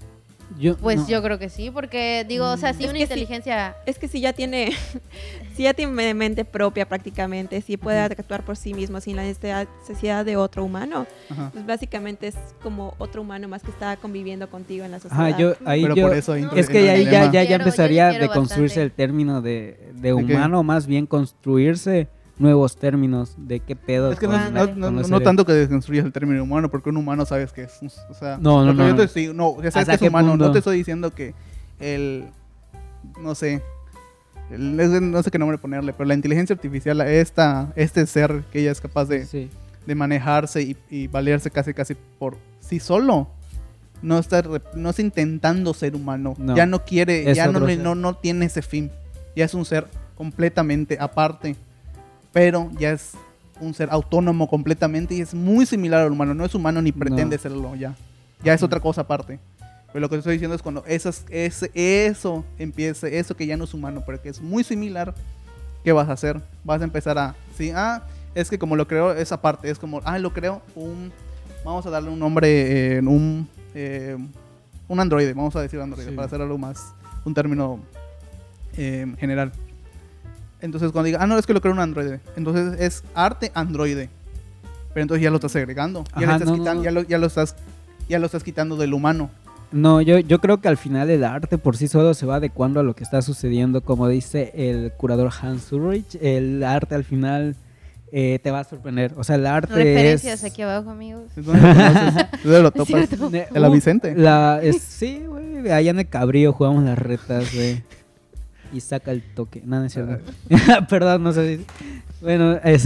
Yo, Pues no. yo creo que sí, porque digo, o sea, si Es una sí. inteligencia. Es que si ya tiene, si ya tiene mente propia prácticamente, si puede actuar por sí mismo sin la necesidad de otro humano, Ajá. pues básicamente es como otro humano más que está conviviendo contigo en la sociedad. Ajá, yo ahí Pero yo por eso hay es que ya, el ya, ya, ya empezaría difiero de construirse bastante. el término de, de humano, más bien construirse nuevos términos de qué pedo. Es que no, con- no- no- no tanto que desconstruyas el término humano, porque un humano sabes que es. O sea, No, no, no, yo no. te estoy- no, que sabes ¿Hasta que es humano. punto? No te estoy diciendo que el. No sé. el- no sé qué nombre ponerle, pero la inteligencia artificial, esta, este ser que ella es capaz de, Sí. de manejarse y, y valerse casi casi por sí solo. No está, no está intentando ser humano. No. Ya no quiere, ya no, no, no tiene ese fin. Ya es un ser completamente aparte. Pero ya es un ser autónomo completamente y es muy similar al humano. No es humano ni pretende No. serlo ya. Ya es otra cosa aparte. Pero lo que estoy diciendo es cuando esas, ese, eso empiece, eso que ya no es humano, pero que es muy similar, ¿qué vas a hacer? Vas a empezar a, sí, ah, es que como lo creo, esa parte, es como, ah, lo creo un, vamos a darle un nombre, eh, un, eh, un androide, vamos a decir androide, Sí. para hacer algo más, un término eh, general. Entonces cuando diga, ah, no, es que lo creo un androide, entonces es arte androide. Pero entonces ya lo estás agregando, ya, le Ajá, estás no, quitando, no. Ya, lo, ya lo estás ya lo estás quitando del humano. No, yo, yo creo que al final el arte por sí solo se va adecuando a lo que está sucediendo. Como dice el curador Hans Ulrich, el arte al final eh, te va a sorprender. O sea, el arte Referencias es... aquí abajo, amigos. ¿Es donde lo topas? ¿El la Vicente? La, es- sí, güey. Allá en el Cabrío jugamos las retas, güey. Y saca el toque. No, no es cierto. Perdón, no sé. si- Bueno, es-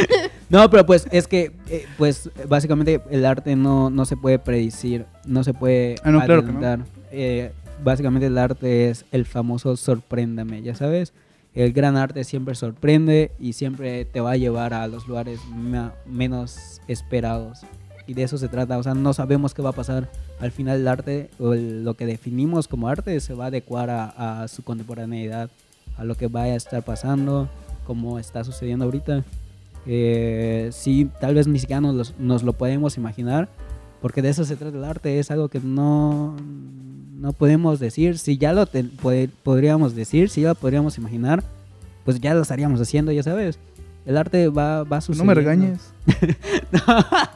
no, pero pues es que, eh, pues básicamente el arte no, no se puede predecir, no se puede Ah, no, claro que no. adelantar. Eh, básicamente el arte es el famoso sorpréndame, ya sabes. El gran arte siempre sorprende y siempre te va a llevar a los lugares menos esperados. Y de eso se trata, o sea, no sabemos qué va a pasar. Al final el arte, o el- lo que definimos como arte, se va a adecuar a, a su contemporaneidad, a lo que vaya a estar pasando, como está sucediendo ahorita. Eh, sí, tal vez ni siquiera nos, lo podemos imaginar, porque de eso se trata el arte, es algo que no, no podemos decir. Si ya lo te- pod- podríamos decir, si ya lo podríamos imaginar, pues ya lo estaríamos haciendo, ya sabes. El arte va, va No sucediendo. me regañes.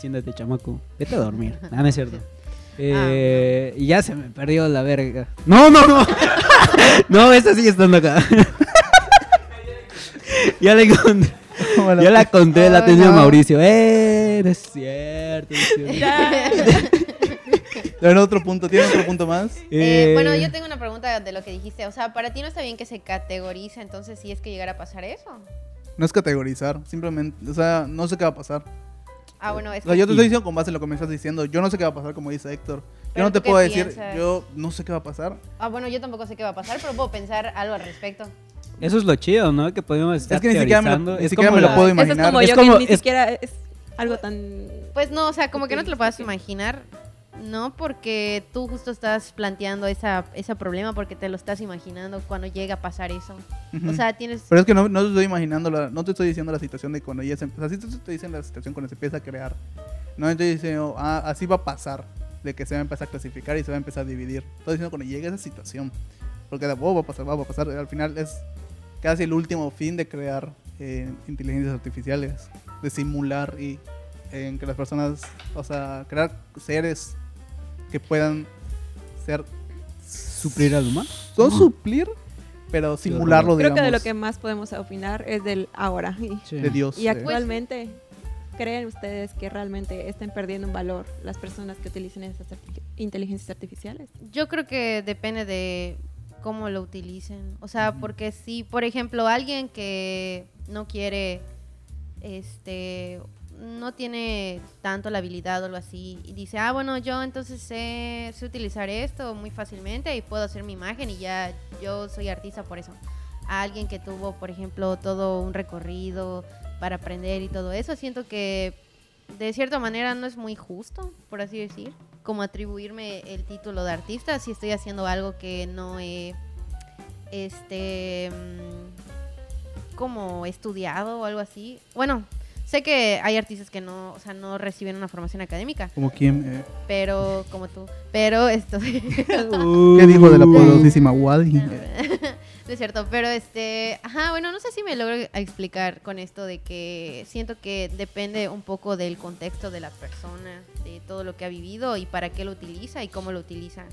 Siéntate, chamaco. Vete a dormir. Ah, no es cierto. Eh, Y ya se me perdió la verga. No, no, no. no, esta sigue estando acá. ya la encontré. Bueno, Ya la conté, la Ay, tenía no. Mauricio. Eh, no es cierto. no es cierto. ¿Tiene otro punto? ¿Tiene otro punto más? Eh, Eh, bueno, yo tengo una pregunta de lo que dijiste. O sea, para ti no está bien que se categorice, entonces si es que llegara a pasar eso. No es categorizar, simplemente, o sea, no sé qué va a pasar. Ah, bueno, es O sea, que yo te estoy diciendo con base en lo que me estás diciendo. Yo no sé qué va a pasar, como dice Héctor. Yo no te ¿tú qué puedo decir, piensas? yo no sé qué va a pasar. Ah, bueno, yo tampoco sé qué va a pasar, pero puedo pensar algo al respecto. Eso es lo chido, ¿no? Que podemos estar Es que ni siquiera me lo- ni es siquiera como me lo puedo Eso es imaginar. como Es yo como- que ni es- siquiera es- algo tan... Pues no, o sea, como que no te lo puedas Ok. imaginar, ¿no? Porque tú justo estás planteando esa, ese problema porque te lo estás imaginando cuando llega a pasar eso. Ujú. O sea, tienes... Pero es que no, no te estoy imaginando, la- no te estoy diciendo la situación de cuando ya se empieza. Así te estoy diciendo la situación cuando se empieza a crear. No estoy diciendo, ah, así va a pasar. De que se va a empezar a clasificar y se va a empezar a dividir. Estoy diciendo cuando llegue esa situación. Porque de, oh, va a pasar, va a pasar. Al final es casi el último fin de crear eh, inteligencias artificiales. De simular y en que las personas, o sea, crear seres que puedan ser. ¿Suplir al humano? No suplir, pero simularlo, Creo que de lo que más podemos opinar es del ahora. Y, Sí. de Dios. y eh. actualmente, ¿creen ustedes que realmente estén perdiendo un valor las personas que utilicen esas arti- inteligencias artificiales? Yo creo que depende de cómo lo utilicen. O sea, porque si, por ejemplo, alguien que no quiere, este, no tiene tanto la habilidad o algo así, y dice, ah, bueno, yo entonces sé, sé utilizar esto muy fácilmente y puedo hacer mi imagen y ya yo soy artista por eso. A alguien que tuvo, por ejemplo, todo un recorrido para aprender y todo eso, siento que de cierta manera no es muy justo, por así decir, como atribuirme el título de artista si estoy haciendo algo que no he este mm, como estudiado o algo así. Bueno, sé que hay artistas que no, o sea, no reciben una formación académica, Como quien. eh, pero como tú, pero esto ¿Qué dijo de la poderosísima Wadi? No es cierto, pero este, ajá, bueno, no sé si me logro explicar con esto de que siento que depende un poco del contexto de la persona, de todo lo que ha vivido y para qué lo utiliza y cómo lo utiliza.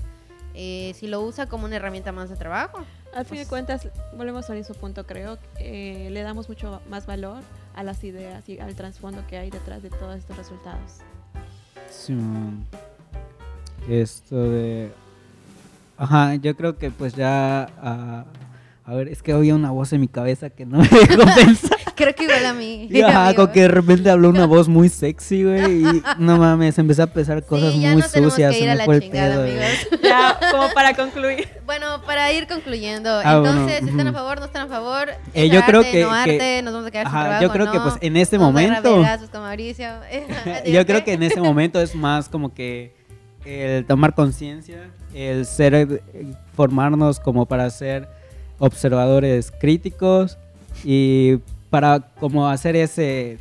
Eh, si lo usa como una herramienta más de trabajo, Al fin de Pues- cuentas, volvemos al mismo punto, creo. eh, le damos mucho más valor a las ideas y al trasfondo que hay detrás de todos estos resultados. Sí. Esto de... Ajá, yo creo que pues ya... ah, a ver, es que oía una voz en mi cabeza que no me dejó pensar. creo que igual a mí. Y, ajá, amigo. como que de repente habló una voz muy sexy, güey. Y no mames, empecé a pensar cosas sí, ya muy no sucias. que ir a la chingada, pedo, amigos. Ya, como para concluir. Bueno, para ir concluyendo, Ah, bueno, entonces, ¿están a favor, no están a favor? Eh, ¿Es yo creo arte, que- no que- arte, nos vamos a quedar sin Ajá, trabajo, yo creo que no? pues en este momento... con Mauricio. Yo creo que en ese momento es más como que el tomar conciencia, el ser, eh, formarnos como para ser observadores críticos y para como hacer ese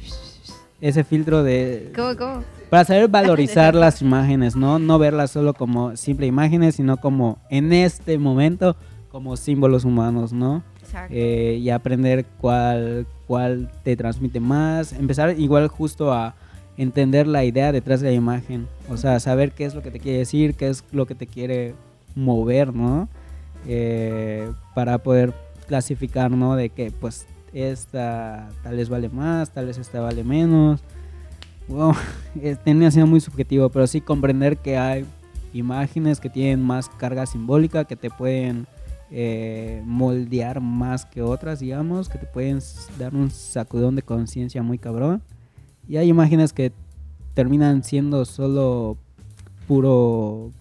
ese filtro de ¿Cómo, cómo? para saber valorizar las imágenes, ¿no? No verlas solo como simple imágenes, sino como en este momento como símbolos humanos, ¿no? Exacto. eh, y aprender cuál, cuál te transmite más. Empezar igual justo a entender la idea detrás de la imagen. O sea, saber qué es lo que te quiere decir, qué es lo que te quiere mover, ¿no? Eh, para poder clasificar, ¿no? De que pues esta tal vez vale más, tal vez esta vale menos. Tenía sido muy subjetivo, pero sí comprender que hay imágenes que tienen más carga simbólica, que te pueden eh, moldear más que otras, digamos, que te pueden dar un sacudón de conciencia muy cabrón. Y hay imágenes que terminan siendo solo puro,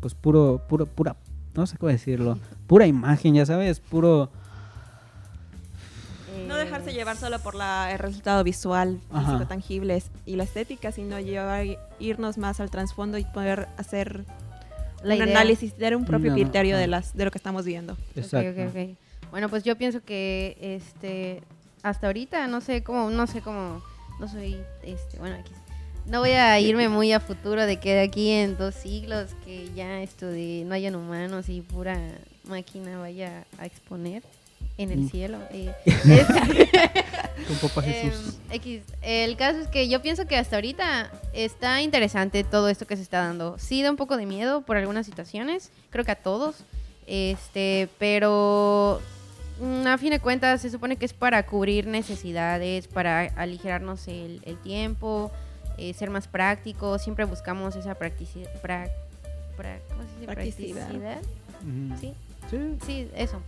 pues puro, puro, pura, no sé cómo decirlo, pura imagen, ya sabes, puro... Dejarse llevar solo por la, el resultado visual, Ajá. físico, tangible es- y la estética, sino llevar, irnos más al trasfondo y poder hacer La un idea. análisis, dar un propio No, criterio de, las, de lo que estamos viendo. Exacto. Bueno, pues yo pienso que este hasta ahorita no sé cómo, no sé cómo, no soy este, bueno, aquí no voy a irme muy a futuro de que de aquí en dos siglos que ya esto de no hayan humanos y pura máquina vaya a exponer en el Mm. cielo. eh, Con Papá Jesús. Em, X. El caso es que yo pienso que hasta ahorita está interesante todo esto que se está dando. Sí da un poco de miedo por algunas situaciones, creo que a todos. Este, pero mm, a fin de cuentas se supone que es para cubrir necesidades, para aligerarnos el, el tiempo, eh, ser más prácticos. Siempre buscamos esa practicidad. ¿Cómo se dice? Practicidad. Practicidad. Ujú. Sí. Sí. Sí, eso.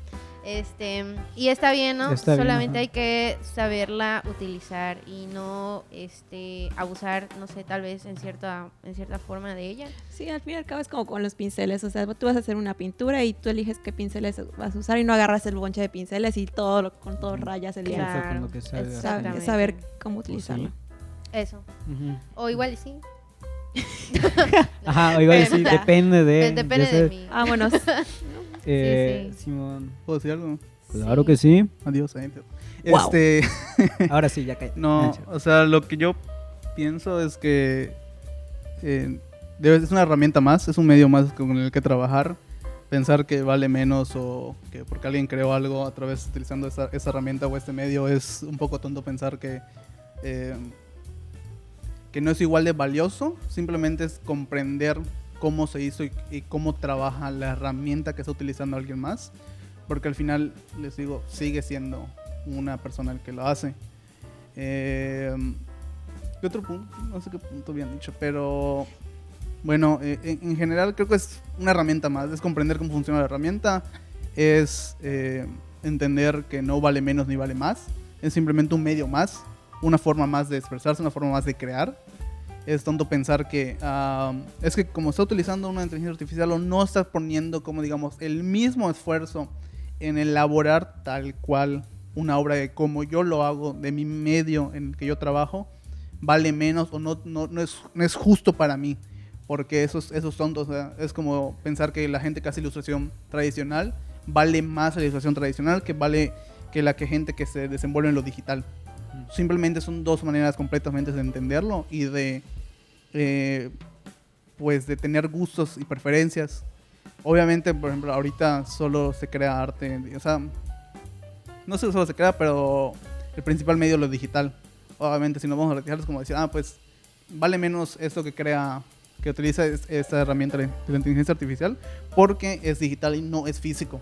Este, y está bien, ¿no? Está Solamente hay que saberla utilizar y no este abusar, no sé, tal vez en cierta en cierta forma de ella. Sí, al fin y al cabo es como con los pinceles. O sea, tú vas a hacer una pintura y tú eliges qué pinceles vas a usar y no agarras el bonche de pinceles y todo lo- con todo rayas el Claro. sabes. Saber, saber cómo utilizarlo. Eso. O igual y sí. Ajá, o igual sí, Pregunta. depende de... Depende ya de mí. Vámonos. eh, sí. Simón. ¿Puedo decir algo? Claro que sí. Adiós, gente. Wow. Este, Ahora sí, ya cae. no, o sea, lo que yo pienso es que eh, es una herramienta más, es un medio más con el que trabajar. Pensar que vale menos o que porque alguien creó algo a través utilizando esa, esa herramienta o este medio es un poco tonto pensar que eh, que no es igual de valioso. Simplemente es comprender cómo se hizo y, y cómo trabaja la herramienta que está utilizando alguien más. Porque al final, les digo, sigue siendo una persona el que lo hace. Eh, ¿Qué otro punto? No sé qué punto habían dicho, pero bueno, eh, en, en general creo que es una herramienta más. Es comprender cómo funciona la herramienta, es eh, entender que no vale menos ni vale más. Es simplemente un medio más, una forma más de expresarse, una forma más de crear. Es tonto pensar que ah, es que como está utilizando una inteligencia artificial o no está poniendo como digamos el mismo esfuerzo en elaborar tal cual una obra de como yo lo hago, de mi medio en el que yo trabajo, vale menos o no, no, no, es, no es justo para mí. Porque esos, esos tontos, es como pensar que la gente que hace ilustración tradicional vale más la ilustración tradicional que vale que la que gente que se desenvuelve en lo digital. Simplemente son dos maneras completamente de entenderlo y de, eh, pues, de tener gustos y preferencias. Obviamente, por ejemplo, ahorita solo se crea arte, o sea, no sé solo se crea, pero el principal medio es lo digital. Obviamente, si nos vamos a retirar, es como decir, ah, pues, vale menos esto que crea, que utiliza es- esta herramienta de la inteligencia artificial, porque es digital y no es físico.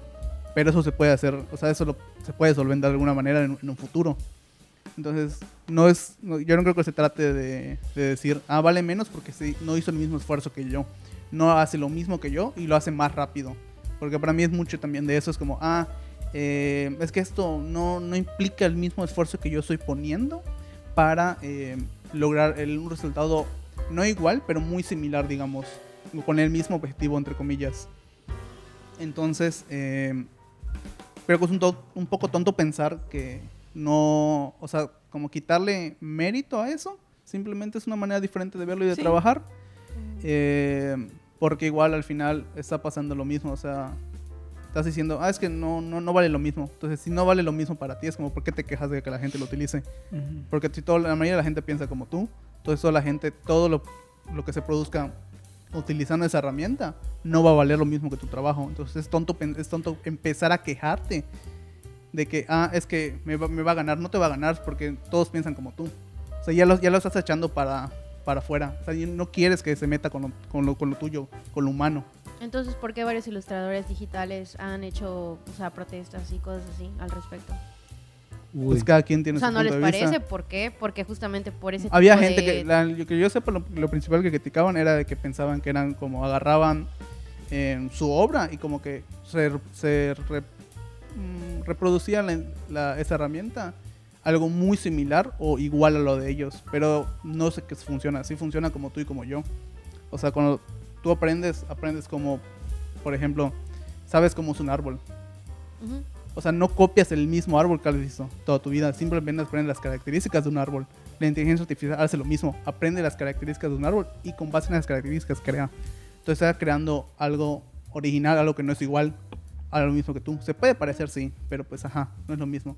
Pero eso se puede hacer, o sea, eso se puede solventar de alguna manera en un futuro. Entonces, no es, yo no creo que se trate de, de decir, ah, vale menos porque sí, no hizo el mismo esfuerzo que yo. No hace lo mismo que yo y lo hace más rápido. Porque para mí es mucho también de eso, es como, ah, eh, es que esto no, no implica el mismo esfuerzo que yo estoy poniendo para eh, lograr el- un resultado no igual, pero muy similar, digamos, con el mismo objetivo, entre comillas. Entonces, eh, creo que es un, un poco tonto pensar que no, o sea, como quitarle mérito a eso, simplemente es una manera diferente de verlo y de Sí. trabajar. Eh, porque igual al final está pasando lo mismo, o sea, estás diciendo, ah, es que no, no, no vale lo mismo. Entonces, si no vale lo mismo para ti, es como, ¿por qué te quejas de que la gente lo utilice? Porque si toda la mayoría de la gente piensa como tú, entonces toda la gente, todo lo, lo que se produzca utilizando esa herramienta, no va a valer lo mismo que tu trabajo. Entonces es tonto, es tonto empezar a quejarte de que, ah, es que me va, me va a ganar. No te va a ganar porque todos piensan como tú. O sea, ya lo, ya lo estás echando para, para afuera. O sea, no quieres que se meta con lo, con lo, con lo tuyo, con lo humano. Entonces, ¿por qué varios ilustradores digitales han hecho, o sea, protestas y cosas así al respecto? Uy. Pues cada quien tiene O sea, su ¿no punto les de vista. parece? ¿Por qué? Porque justamente por ese Había tipo gente de- que, la- yo- que yo sepa, lo, lo principal que criticaban era de que pensaban que eran como agarraban eh, su obra y como que se, se mm, reproducía la- la- esa herramienta algo muy similar o igual a lo de ellos, pero no sé qué funciona, así funciona como tú y como yo. O sea, cuando tú aprendes, aprendes como, por ejemplo, sabes cómo es un árbol. Ujú. O sea, no copias el mismo árbol que has visto toda tu vida, simplemente aprendes las características de un árbol. La inteligencia artificial hace lo mismo, aprende las características de un árbol y con base en las características crea. Entonces está creando algo original, algo que no es igual a lo mismo que tú. Se puede parecer, sí, pero pues ajá, no es lo mismo.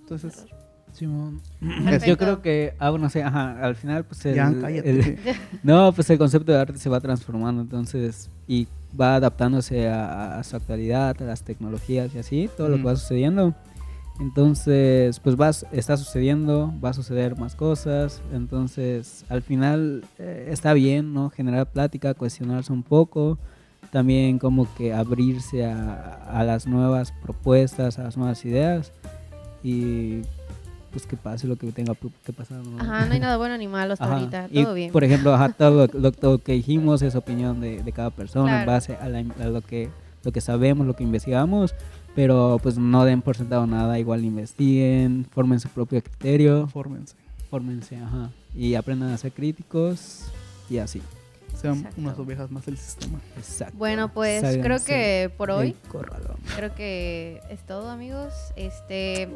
Entonces, Simón. Perfecto. Yo creo que, ah, no sé, ajá, al final, pues el, ya, el- no, pues el concepto de arte se va transformando, entonces, y va adaptándose a, a su actualidad, a las tecnologías y así, todo lo que Mm. va sucediendo. Entonces, pues va, está sucediendo, va a suceder más cosas, entonces, al final eh, está bien, ¿no? Generar plática, cuestionarse un poco, también como que abrirse a, a las nuevas propuestas, a las nuevas ideas y pues que pase lo que tenga que pasar. ¿no? Ajá, no hay nada bueno ni malo hasta Ajá. ahorita, Y, todo bien. Por ejemplo, ajá, todo lo, lo- todo lo que dijimos es opinión de, de cada persona en base a, la- a lo que lo que sabemos, lo que investigamos, pero pues no den por sentado nada, igual investiguen, formen su propio criterio, fórmense. fórmense, ajá, y aprendan a ser críticos y así. Sean Exacto. unas ovejas más del sistema. Exacto. Bueno, pues Sálganse creo que por hoy creo que es todo, amigos. Este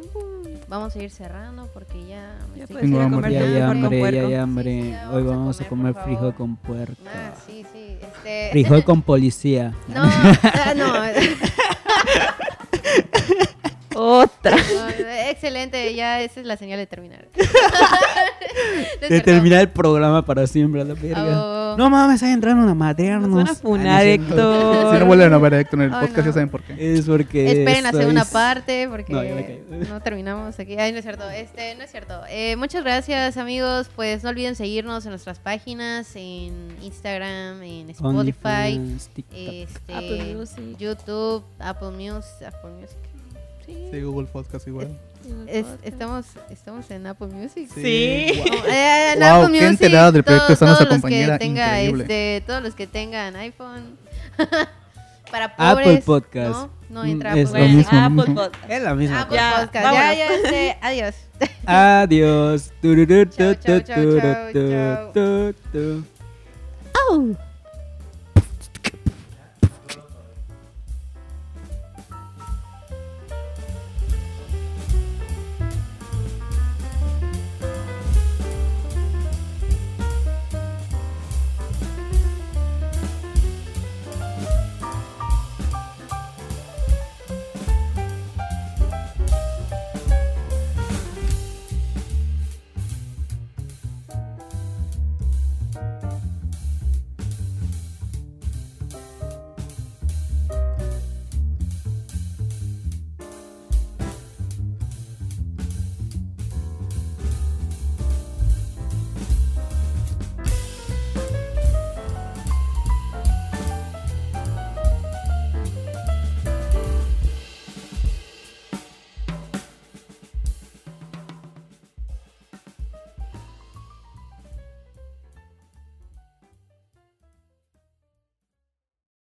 vamos a ir cerrando porque ya me Ya estoy puedes ir a Tengo comer hambre. Ya hay hambre, ya hay Sí, hambre. sí, ya Hoy vamos a vamos a comer, comer frijol con puerco. Ah, sí, sí. Este Frijol con policía. No, ah, no. Otra. No, Excelente, ya esa es la señal de terminar. De terminar el programa para siempre a la verga. Oh. No mames, ahí entraron a maternos. Nos van a funar, Ah, no es cierto. Héctor. Si no vuelven a ver a Héctor en el podcast, no. ya saben por qué. Es porque. Esperen la segunda sois- parte porque No, terminamos aquí. Ay, no es cierto. Este, no es cierto. Eh, muchas gracias, amigos. Pues no olviden seguirnos en nuestras páginas, en Instagram, en Spotify, este, Apple Music. YouTube, Apple Music, Apple Music. Sí. Sí, Google Podcast igual. Es- estamos, estamos en Apple Music. Sí. Eh, en Wow, Apple qué Music, enterada del proyecto nuestra todos los que tenga, increíble. este, todos los que tengan iPhone. Para Apple pobres. Podcast. No, no entra es Apple lo Bueno, mismo, Apple mismo. Podcast. Es la misma Apple Ya, Podcast. Ya, ya, este, adiós. Adiós. Chao, tu, chao. tu, tu. Oh.